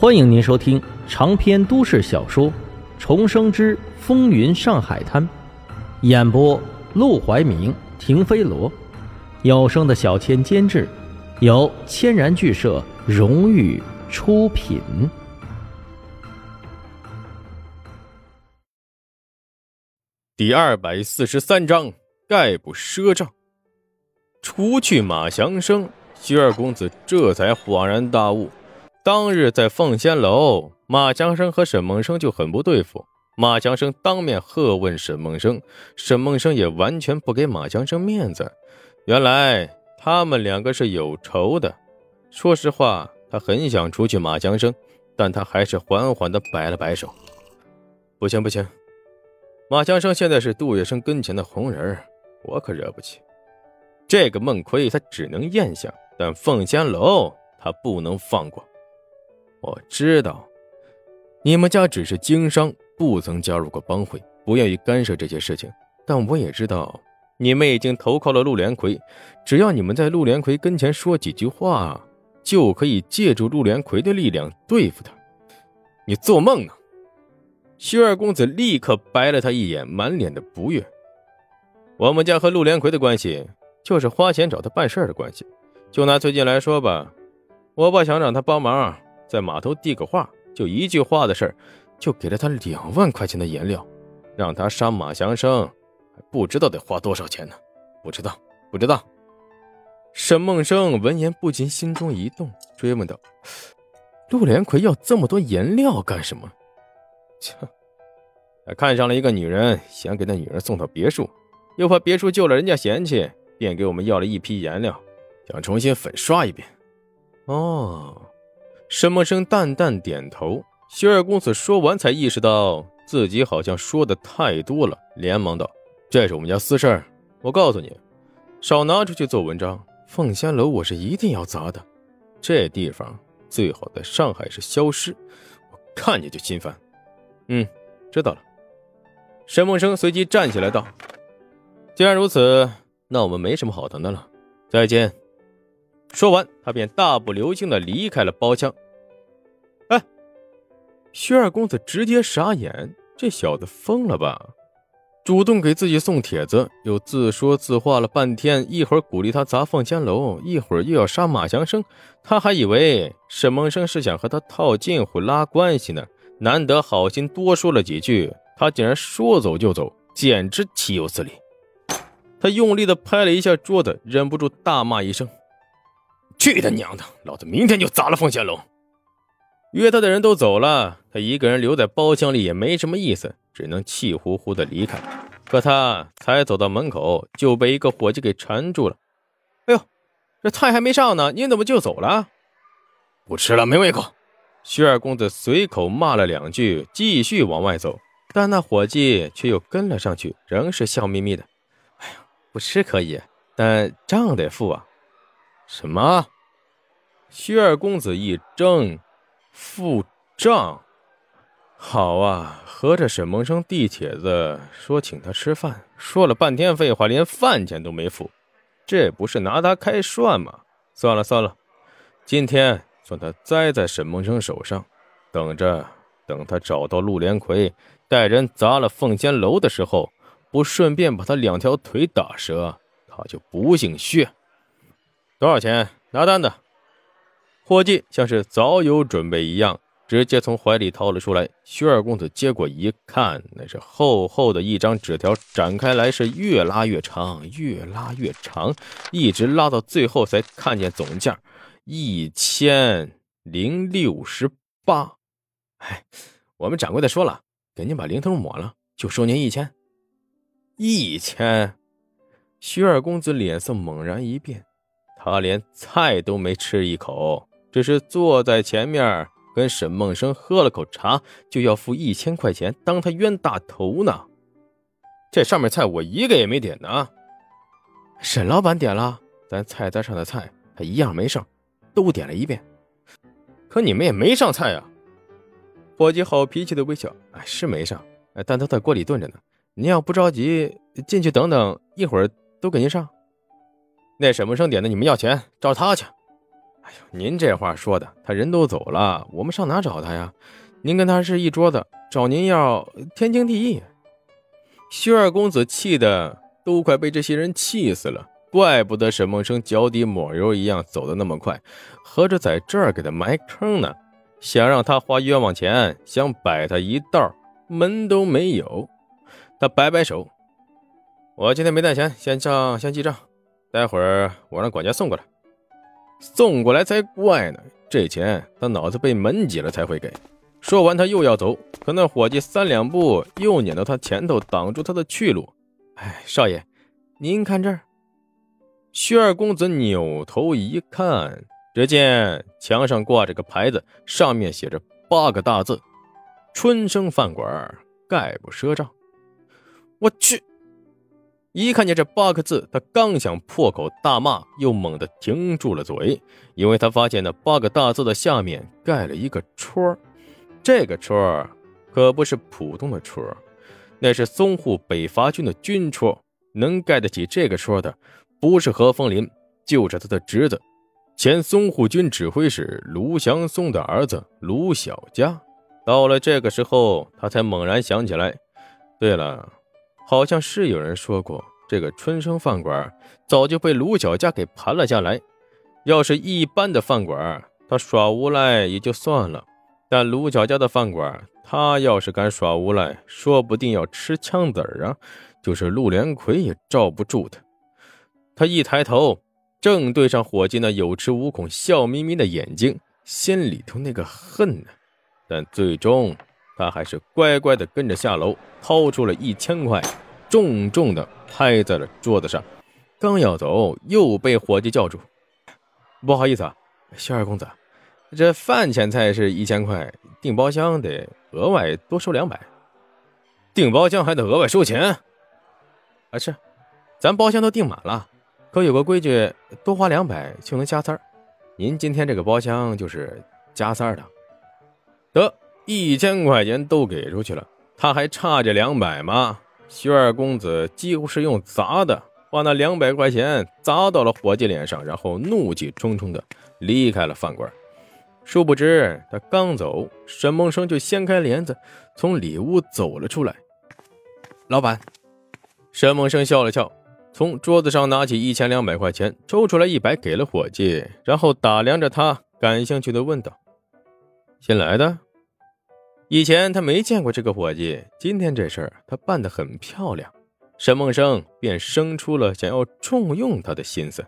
欢迎您收听长篇都市小说《重生之风云上海滩》，演播：陆怀明、停飞罗，有声的小千监制，由千然剧社荣誉出品。第二百四十三章概不赊账。除去马祥生，徐二公子这才恍然大悟。当日在凤仙楼，马强生和沈梦生就很不对付。马强生当面喝问沈梦生，沈梦生也完全不给马强生面子。原来他们两个是有仇的。说实话，他很想除去马强生，但他还是缓缓地摆了摆手：“不行不行，马强生现在是杜月笙跟前的红人儿，我可惹不起。这个孟奎他只能咽下，但凤仙楼他不能放过。”我知道，你们家只是经商，不曾加入过帮会，不愿意干涉这些事情。但我也知道，你们已经投靠了陆连魁，只要你们在陆连魁跟前说几句话，就可以借助陆连魁的力量对付他。你做梦呢！薛二公子立刻白了他一眼，满脸的不悦。我们家和陆连魁的关系，就是花钱找他办事的关系。就拿最近来说吧，我爸想让他帮忙。在码头递个话，就一句话的事儿，就给了他两万块钱的颜料，让他杀马祥生，还不知道得花多少钱呢？不知道，不知道。沈梦生闻言不禁心中一动，追问道：“陆连魁要这么多颜料干什么？”切，他看上了一个女人，想给那女人送到别墅，又怕别墅救了人家嫌弃，便给我们要了一批颜料，想重新粉刷一遍。哦。沈梦生淡淡点头，薛二公子说完才意识到自己好像说的太多了，连忙道：“这是我们家私事儿，我告诉你，少拿出去做文章。凤仙楼我是一定要砸的，这地方最好在上海市消失，我看见就心烦。”嗯，知道了。沈梦生随即站起来道：“既然如此，那我们没什么好谈的了，再见。”说完，他便大步流星的离开了包厢。哎，薛二公子直接傻眼，这小子疯了吧？主动给自己送帖子，又自说自话了半天，一会儿鼓励他砸凤仙楼，一会儿又要杀马祥生，他还以为沈梦生是想和他套近乎、拉关系呢。难得好心多说了几句，他竟然说走就走，简直岂有此理！他用力的拍了一下桌子，忍不住大骂一声。去他娘的！老子明天就砸了凤仙楼。约他的人都走了，他一个人留在包厢里也没什么意思，只能气呼呼的离开。可他才走到门口，就被一个伙计给缠住了。哎呦，这菜还没上呢，您怎么就走了？不吃了，没胃口。薛二公子随口骂了两句，继续往外走。但那伙计却又跟了上去，仍是笑眯眯的。哎呀，不吃可以，但账得付啊。什么？薛二公子一怔，付账。好啊，合着沈梦生递帖子说请他吃饭，说了半天废话，连饭钱都没付，这不是拿他开涮吗？算了算了，今天算他栽在沈梦生手上，等着，等他找到陆连魁，带人砸了凤仙楼的时候，不顺便把他两条腿打折，他就不姓薛。多少钱？拿单子。伙计像是早有准备一样，直接从怀里掏了出来。薛二公子接过一看，那是厚厚的一张纸条，展开来是越拉越长，越拉越长，一直拉到最后才看见总价一千零六十八。哎，我们掌柜的说了，给您把零头抹了，就收您一千。一千。薛二公子脸色猛然一变。他连菜都没吃一口，只是坐在前面跟沈梦生喝了口茶，就要付一千块钱，当他冤大头呢。这上面菜我一个也没点呢。沈老板点了，咱菜单上的菜他一样没剩，都点了一遍。可你们也没上菜啊！伙计好脾气的微笑，哎，是没上，但都在锅里炖着呢。您要不着急，进去等等，一会儿都给您上。那沈梦生点的，你们要钱，找他去。哎呦，您这话说的，他人都走了，我们上哪找他呀？您跟他是一桌子，找您要天经地义。薛二公子气的都快被这些人气死了，怪不得沈梦生脚底抹油一样走的那么快，合着在这儿给他埋坑呢，想让他花冤枉钱，想摆他一道，门都没有。他摆摆手，我今天没带钱，先账先记账，待会儿我让管家送过来，送过来才怪呢。这钱他脑子被门挤了才会给。说完，他又要走，可那伙计三两步又撵到他前头，挡住他的去路。哎，少爷，您看这儿。薛二公子扭头一看，只见墙上挂着个牌子，上面写着八个大字：“春生饭馆，概不赊账。”我去！一看见这八个字，他刚想破口大骂，又猛地停住了嘴，因为他发现那八个大字的下面盖了一个戳儿。这个戳可不是普通的戳，那是淞沪北伐军的军戳。能盖得起这个戳的，不是何风林，就是他的侄子，前淞沪军指挥使卢祥松的儿子卢小佳。到了这个时候，他才猛然想起来，对了，好像是有人说过，这个春生饭馆早就被卢小佳给盘了下来。要是一般的饭馆，他耍无赖也就算了。但卢小家的饭馆，他要是敢耍无赖，说不定要吃枪子儿啊！就是陆连魁也罩不住他。他一抬头，正对上伙计那有恃无恐、笑眯眯的眼睛，心里头那个恨呢。但最终，他还是乖乖的跟着下楼，掏出了一千块，重重的拍在了桌子上。刚要走，又被伙计叫住：“不好意思啊，肖二公子。”这饭钱菜是一千块，订包厢得额外多收两百。订包厢还得额外收钱？啊，是，咱包厢都订满了，可有个规矩，多花两百就能加三儿。您今天这个包厢就是加三儿的。一千块钱都给出去了，他还差这两百吗？薛二公子几乎是用砸的，把那两百块钱砸到了伙计脸上，然后怒气冲冲的离开了饭馆。殊不知，他刚走，沈梦生就掀开帘子，从里屋走了出来。老板，沈梦生笑了笑，从桌子上拿起一千两百块钱，抽出来一百给了伙计，然后打量着他，感兴趣的问道：“新来的？以前他没见过这个伙计，今天这事儿他办得很漂亮。”沈梦生便生出了想要重用他的心思。